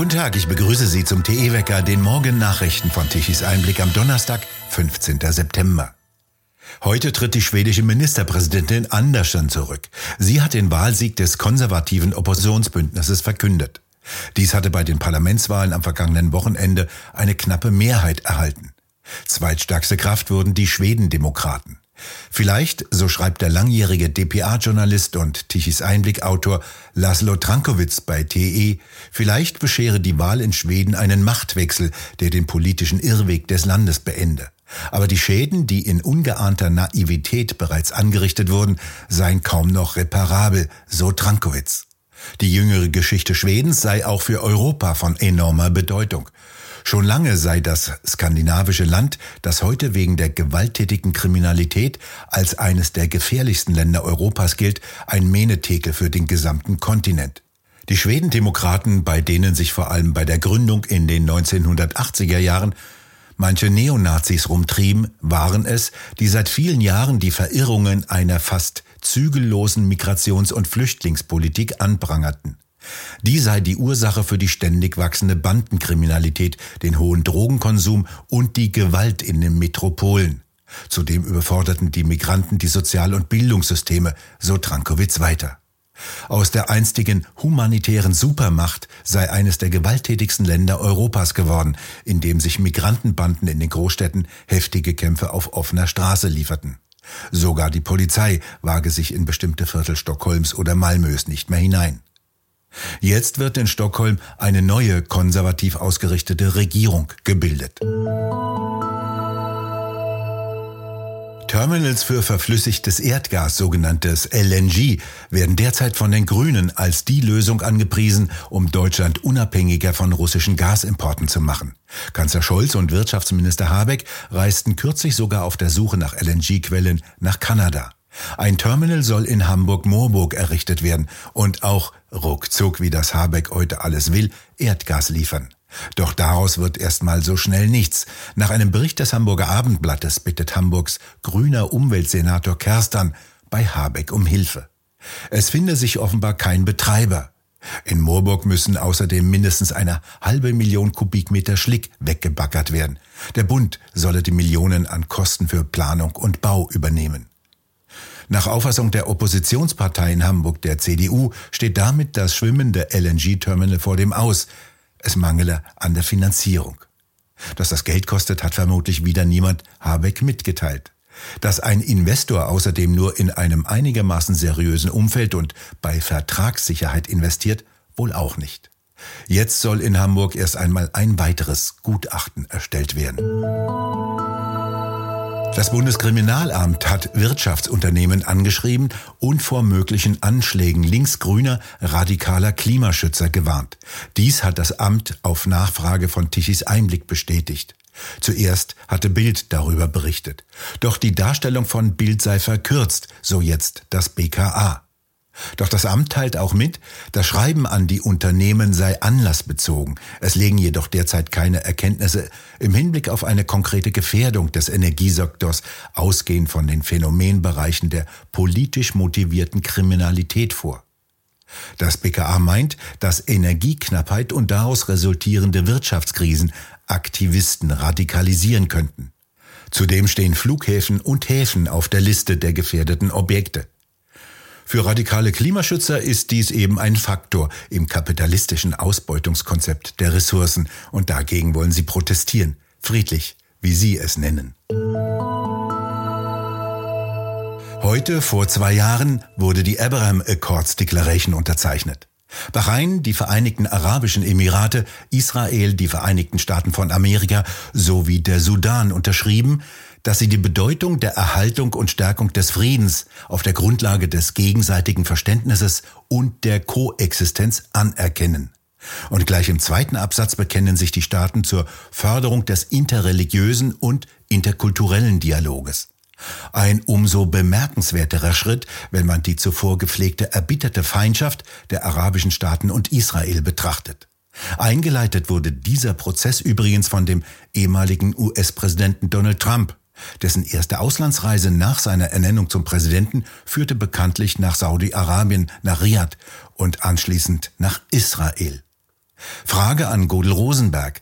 Guten Tag, ich begrüße Sie zum TE-Wecker, den Morgen-Nachrichten von Tichys Einblick am Donnerstag, 15. September. Heute tritt die schwedische Ministerpräsidentin Andersson zurück. Sie hat den Wahlsieg des konservativen Oppositionsbündnisses verkündet. Dies hatte bei den Parlamentswahlen am vergangenen Wochenende eine knappe Mehrheit erhalten. Zweitstärkste Kraft wurden die Schwedendemokraten. Vielleicht, so schreibt der langjährige DPA-Journalist und Tichys Einblick-Autor Laszlo Trankowitz bei TE, vielleicht beschere die Wahl in Schweden einen Machtwechsel, der den politischen Irrweg des Landes beende. Aber die Schäden, die in ungeahnter Naivität bereits angerichtet wurden, seien kaum noch reparabel, so Trankowitz. Die jüngere Geschichte Schwedens sei auch für Europa von enormer Bedeutung. Schon lange sei das skandinavische Land, das heute wegen der gewalttätigen Kriminalität als eines der gefährlichsten Länder Europas gilt, ein Menetekel für den gesamten Kontinent. Die Schwedendemokraten, bei denen sich vor allem bei der Gründung in den 1980er Jahren manche Neonazis rumtrieben, waren es, die seit vielen Jahren die Verirrungen einer fast zügellosen Migrations- und Flüchtlingspolitik anprangerten. Die sei die Ursache für die ständig wachsende Bandenkriminalität, den hohen Drogenkonsum und die Gewalt in den Metropolen. Zudem überforderten die Migranten die Sozial- und Bildungssysteme, so Trankowitz weiter. Aus der einstigen humanitären Supermacht sei eines der gewalttätigsten Länder Europas geworden, in dem sich Migrantenbanden in den Großstädten heftige Kämpfe auf offener Straße lieferten. Sogar die Polizei wage sich in bestimmte Viertel Stockholms oder Malmös nicht mehr hinein. Jetzt wird in Stockholm eine neue konservativ ausgerichtete Regierung gebildet. Terminals für verflüssigtes Erdgas, sogenanntes LNG, werden derzeit von den Grünen als die Lösung angepriesen, um Deutschland unabhängiger von russischen Gasimporten zu machen. Kanzler Scholz und Wirtschaftsminister Habeck reisten kürzlich sogar auf der Suche nach LNG-Quellen nach Kanada. Ein Terminal soll in Hamburg-Moorburg errichtet werden und auch ruckzuck, wie das Habeck heute alles will, Erdgas liefern. Doch daraus wird erstmal so schnell nichts. Nach einem Bericht des Hamburger Abendblattes bittet Hamburgs grüner Umweltsenator Kerstern bei Habeck um Hilfe. Es finde sich offenbar kein Betreiber. In Moorburg müssen außerdem mindestens eine halbe Million Kubikmeter Schlick weggebaggert werden. Der Bund solle die Millionen an Kosten für Planung und Bau übernehmen. Nach Auffassung der Oppositionspartei in Hamburg, der CDU, steht damit das schwimmende LNG-Terminal vor dem Aus. Es mangele an der Finanzierung. Dass das Geld kostet, hat vermutlich wieder niemand Habeck mitgeteilt. Dass ein Investor außerdem nur in einem einigermaßen seriösen Umfeld und bei Vertragssicherheit investiert, wohl auch nicht. Jetzt soll in Hamburg erst einmal ein weiteres Gutachten erstellt werden. Das Bundeskriminalamt hat Wirtschaftsunternehmen angeschrieben und vor möglichen Anschlägen linksgrüner, radikaler Klimaschützer gewarnt. Dies hat das Amt auf Nachfrage von Tichys Einblick bestätigt. Zuerst hatte Bild darüber berichtet. Doch die Darstellung von Bild sei verkürzt, so jetzt das BKA. Doch das Amt teilt auch mit, das Schreiben an die Unternehmen sei anlassbezogen. Es legen jedoch derzeit keine Erkenntnisse im Hinblick auf eine konkrete Gefährdung des Energiesektors ausgehend von den Phänomenbereichen der politisch motivierten Kriminalität vor. Das BKA meint, dass Energieknappheit und daraus resultierende Wirtschaftskrisen Aktivisten radikalisieren könnten. Zudem stehen Flughäfen und Häfen auf der Liste der gefährdeten Objekte. Für radikale Klimaschützer ist dies eben ein Faktor im kapitalistischen Ausbeutungskonzept der Ressourcen und dagegen wollen sie protestieren, friedlich, wie sie es nennen. Heute, vor zwei Jahren, wurde die Abraham Accords Declaration unterzeichnet. Bahrain, die Vereinigten Arabischen Emirate, Israel, die Vereinigten Staaten von Amerika sowie der Sudan unterschrieben, dass sie die Bedeutung der Erhaltung und Stärkung des Friedens auf der Grundlage des gegenseitigen Verständnisses und der Koexistenz anerkennen. Und gleich im zweiten Absatz bekennen sich die Staaten zur Förderung des interreligiösen und interkulturellen Dialoges. Ein umso bemerkenswerterer Schritt, wenn man die zuvor gepflegte erbitterte Feindschaft der arabischen Staaten und Israel betrachtet. Eingeleitet wurde dieser Prozess übrigens von dem ehemaligen US-Präsidenten Donald Trump, dessen erste Auslandsreise nach seiner Ernennung zum Präsidenten führte bekanntlich nach Saudi-Arabien, nach Riyadh und anschließend nach Israel. Frage an Godel Rosenberg.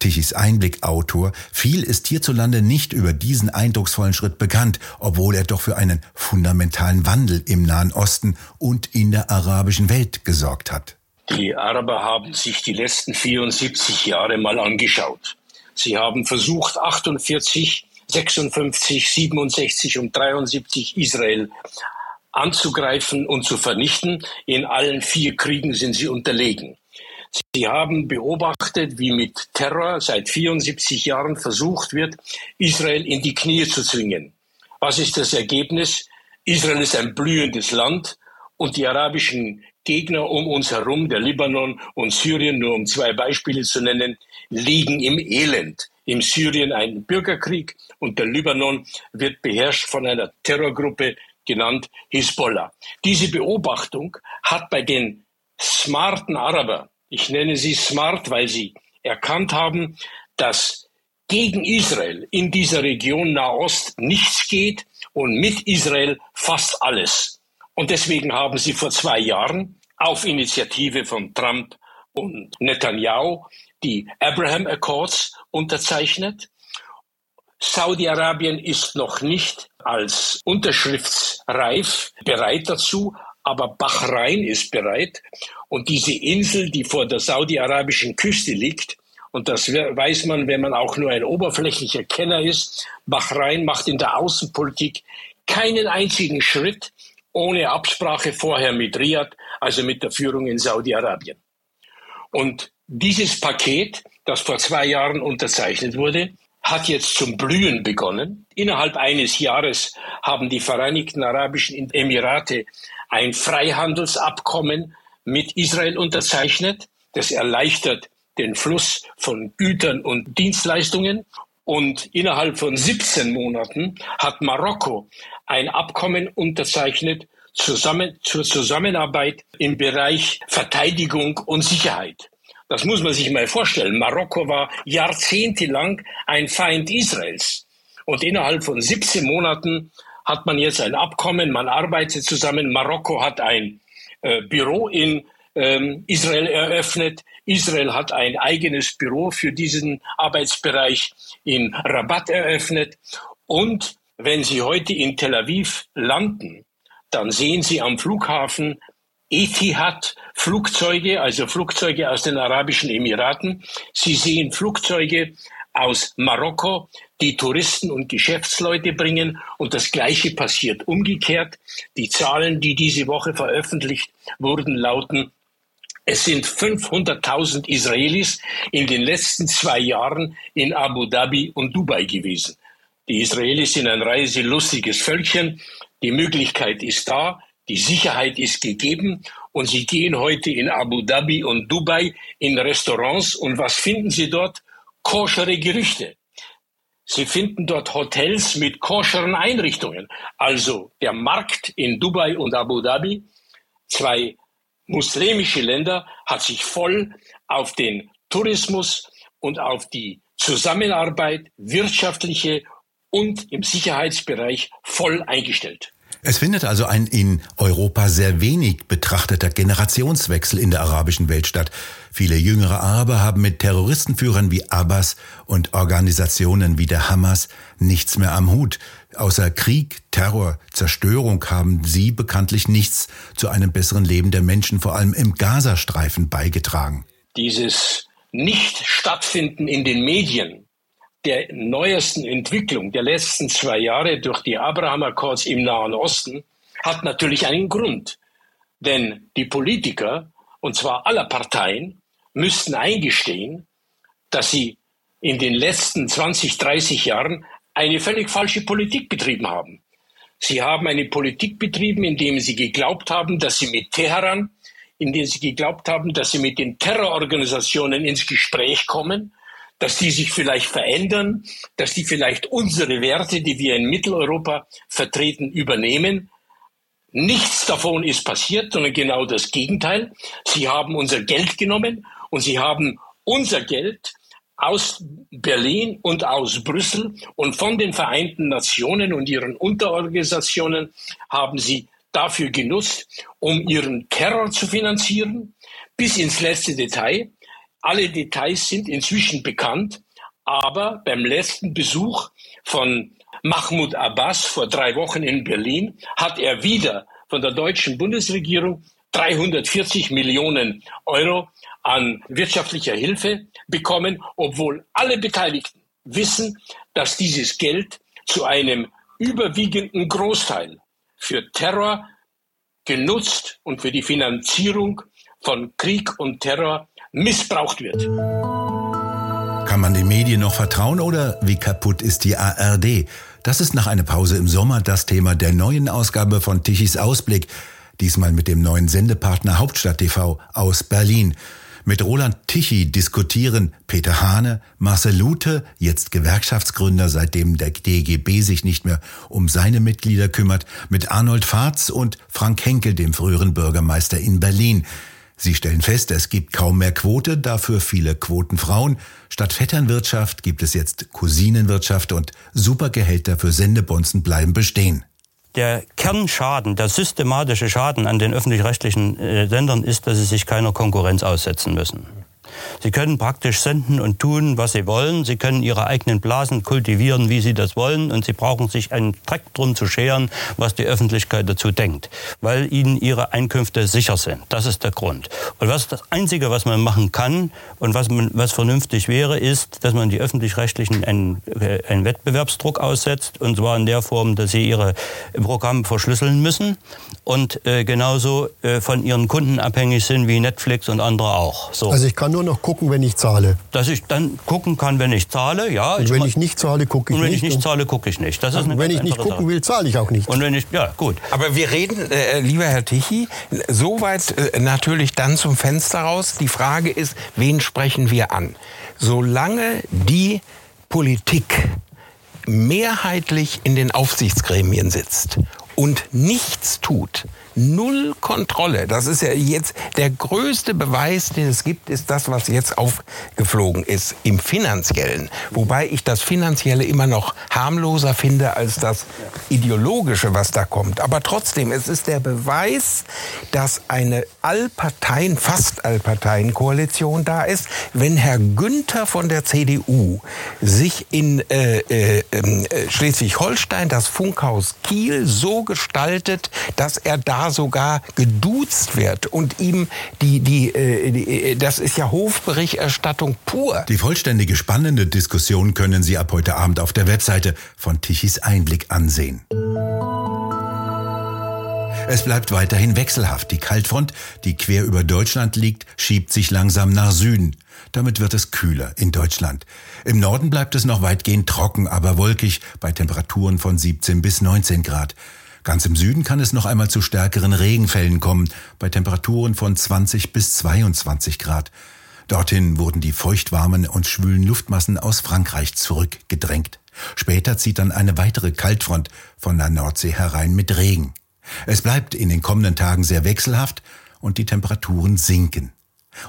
Tichys Einblick-Autor, viel ist hierzulande nicht über diesen eindrucksvollen Schritt bekannt, obwohl er doch für einen fundamentalen Wandel im Nahen Osten und in der arabischen Welt gesorgt hat. Die Araber haben sich die letzten 74 Jahre mal angeschaut. Sie haben versucht, 48, 56, 67 und 73 Israel anzugreifen und zu vernichten. In allen vier Kriegen sind sie unterlegen. Sie haben beobachtet, wie mit Terror seit 74 Jahren versucht wird, Israel in die Knie zu zwingen. Was ist das Ergebnis? Israel ist ein blühendes Land und die arabischen Gegner um uns herum, der Libanon und Syrien, nur um zwei Beispiele zu nennen, liegen im Elend. Im Syrien ein Bürgerkrieg und der Libanon wird beherrscht von einer Terrorgruppe genannt Hisbollah. Diese Beobachtung hat bei den smarten Araber ich nenne sie smart, weil sie erkannt haben, dass gegen Israel in dieser Region Nahost nichts geht und mit Israel fast alles. Und deswegen haben sie vor zwei Jahren auf Initiative von Trump und Netanyahu die Abraham Accords unterzeichnet. Saudi-Arabien ist noch nicht als unterschriftsreif bereit dazu, aber Bahrain ist bereit. Und diese Insel, die vor der saudi-arabischen Küste liegt, und das weiß man, wenn man auch nur ein oberflächlicher Kenner ist, Bahrain macht in der Außenpolitik keinen einzigen Schritt ohne Absprache vorher mit Riyadh, also mit der Führung in Saudi-Arabien. Und dieses Paket, das vor zwei Jahren unterzeichnet wurde, hat jetzt zum Blühen begonnen. Innerhalb eines Jahres haben die Vereinigten Arabischen Emirate ein Freihandelsabkommen mit Israel unterzeichnet. Das erleichtert den Fluss von Gütern und Dienstleistungen. Und innerhalb von 17 Monaten hat Marokko ein Abkommen unterzeichnet zusammen, zur Zusammenarbeit im Bereich Verteidigung und Sicherheit. Das muss man sich mal vorstellen. Marokko war jahrzehntelang ein Feind Israels. Und innerhalb von 17 Monaten hat man jetzt ein Abkommen, man arbeitet zusammen. Marokko hat ein äh, Büro in ähm, Israel eröffnet. Israel hat ein eigenes Büro für diesen Arbeitsbereich in Rabat eröffnet. Und wenn Sie heute in Tel Aviv landen, dann sehen Sie am Flughafen Etihad Flugzeuge, also Flugzeuge aus den Arabischen Emiraten. Sie sehen Flugzeuge aus Marokko, die Touristen und Geschäftsleute bringen. Und das Gleiche passiert umgekehrt. Die Zahlen, die diese Woche veröffentlicht wurden, lauten, es sind 500.000 Israelis in den letzten zwei Jahren in Abu Dhabi und Dubai gewesen. Die Israelis sind ein reiselustiges Völkchen. Die Möglichkeit ist da. Die Sicherheit ist gegeben und sie gehen heute in Abu Dhabi und Dubai in Restaurants und was finden sie dort? koschere Gerichte. Sie finden dort Hotels mit koscheren Einrichtungen. Also der Markt in Dubai und Abu Dhabi, zwei muslimische Länder, hat sich voll auf den Tourismus und auf die Zusammenarbeit, wirtschaftliche und im Sicherheitsbereich voll eingestellt. Es findet also ein in Europa sehr wenig betrachteter Generationswechsel in der arabischen Welt statt. Viele jüngere Araber haben mit Terroristenführern wie Abbas und Organisationen wie der Hamas nichts mehr am Hut. Außer Krieg, Terror, Zerstörung haben sie bekanntlich nichts zu einem besseren Leben der Menschen, vor allem im Gazastreifen, beigetragen. Dieses Nicht-Stattfinden in den Medien der neuesten Entwicklung der letzten zwei Jahre durch die Abraham-Akkords im Nahen Osten hat natürlich einen Grund. Denn die Politiker, und zwar aller Parteien, müssten eingestehen, dass sie in den letzten 20, 30 Jahren eine völlig falsche Politik betrieben haben. Sie haben eine Politik betrieben, indem sie geglaubt haben, dass sie mit Teheran, indem sie geglaubt haben, dass sie mit den Terrororganisationen ins Gespräch kommen dass die sich vielleicht verändern, dass die vielleicht unsere Werte, die wir in Mitteleuropa vertreten, übernehmen. Nichts davon ist passiert, sondern genau das Gegenteil. Sie haben unser Geld genommen und sie haben unser Geld aus Berlin und aus Brüssel und von den Vereinten Nationen und ihren Unterorganisationen haben sie dafür genutzt, um ihren Terror zu finanzieren, bis ins letzte Detail. Alle Details sind inzwischen bekannt, aber beim letzten Besuch von Mahmoud Abbas vor drei Wochen in Berlin hat er wieder von der deutschen Bundesregierung 340 Millionen Euro an wirtschaftlicher Hilfe bekommen, obwohl alle Beteiligten wissen, dass dieses Geld zu einem überwiegenden Großteil für Terror genutzt und für die Finanzierung von Krieg und Terror missbraucht wird. Kann man den Medien noch vertrauen oder wie kaputt ist die ARD? Das ist nach einer Pause im Sommer das Thema der neuen Ausgabe von Tichys Ausblick, diesmal mit dem neuen Sendepartner Hauptstadt TV aus Berlin. Mit Roland Tichy diskutieren Peter Hane, Marcel Lute, jetzt Gewerkschaftsgründer, seitdem der DGB sich nicht mehr um seine Mitglieder kümmert, mit Arnold Fahrz und Frank Henkel, dem früheren Bürgermeister in Berlin. Sie stellen fest, es gibt kaum mehr Quote, dafür viele Quotenfrauen. Statt Vetternwirtschaft gibt es jetzt Cousinenwirtschaft und Supergehälter für Sendebonzen bleiben bestehen. Der Kernschaden, der systematische Schaden an den öffentlich-rechtlichen äh, Sendern ist, dass sie sich keiner Konkurrenz aussetzen müssen. Sie können praktisch senden und tun, was sie wollen. Sie können ihre eigenen Blasen kultivieren, wie sie das wollen. Und sie brauchen sich einen Dreck drum zu scheren, was die Öffentlichkeit dazu denkt. Weil ihnen ihre Einkünfte sicher sind. Das ist der Grund. Und was das Einzige, was man machen kann und was, man, was vernünftig wäre, ist, dass man die Öffentlich-Rechtlichen einen, äh, einen Wettbewerbsdruck aussetzt. Und zwar in der Form, dass sie ihre Programme verschlüsseln müssen und äh, genauso äh, von ihren Kunden abhängig sind wie Netflix und andere auch. So. Also ich kann nur noch gucken, wenn ich zahle. Dass ich dann gucken kann, wenn ich zahle, ja. Und wenn ich nicht zahle, gucke ich nicht. Und wenn ich nicht zahle, gucke ich nicht. Das ist eine wenn ich nicht gucken Sache. will, zahle ich auch nicht. Und wenn ich, ja, gut. Aber wir reden, äh, lieber Herr Tichy, soweit äh, natürlich dann zum Fenster raus. Die Frage ist, wen sprechen wir an? Solange die Politik mehrheitlich in den Aufsichtsgremien sitzt und nichts tut, null Kontrolle. Das ist ja jetzt der größte Beweis, den es gibt, ist das, was jetzt aufgeflogen ist im finanziellen. Wobei ich das finanzielle immer noch harmloser finde als das ideologische, was da kommt. Aber trotzdem, es ist der Beweis, dass eine Allparteien, fast Allparteien-Koalition da ist. Wenn Herr Günther von der CDU sich in äh, äh, ähm, äh, Schleswig-Holstein das Funkhaus Kiel so gestaltet, dass er da sogar geduzt wird und ihm die, die, äh, die äh, das ist ja Hofberichterstattung pur. Die vollständige spannende Diskussion können Sie ab heute Abend auf der Webseite von Tichys Einblick ansehen. Es bleibt weiterhin wechselhaft. Die Kaltfront, die quer über Deutschland liegt, schiebt sich langsam nach Süden. Damit wird es kühler in Deutschland. Im Norden bleibt es noch weitgehend trocken, aber wolkig bei Temperaturen von 17 bis 19 Grad. Ganz im Süden kann es noch einmal zu stärkeren Regenfällen kommen, bei Temperaturen von 20 bis 22 Grad. Dorthin wurden die feuchtwarmen und schwülen Luftmassen aus Frankreich zurückgedrängt. Später zieht dann eine weitere Kaltfront von der Nordsee herein mit Regen. Es bleibt in den kommenden Tagen sehr wechselhaft und die Temperaturen sinken.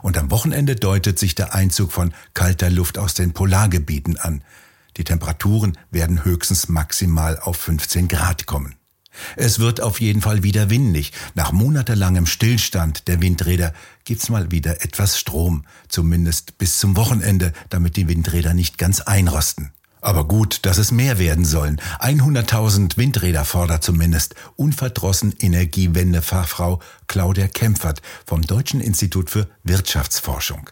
Und am Wochenende deutet sich der Einzug von kalter Luft aus den Polargebieten an. Die Temperaturen werden höchstens maximal auf 15 Grad kommen. Es wird auf jeden Fall wieder windig. Nach monatelangem Stillstand der Windräder gibt's mal wieder etwas Strom, zumindest bis zum Wochenende, damit die Windräder nicht ganz einrosten. Aber gut, dass es mehr werden sollen. 100.000 Windräder fordert zumindest unverdrossen Energiewende-Fachfrau Claudia Kempfert vom Deutschen Institut für Wirtschaftsforschung.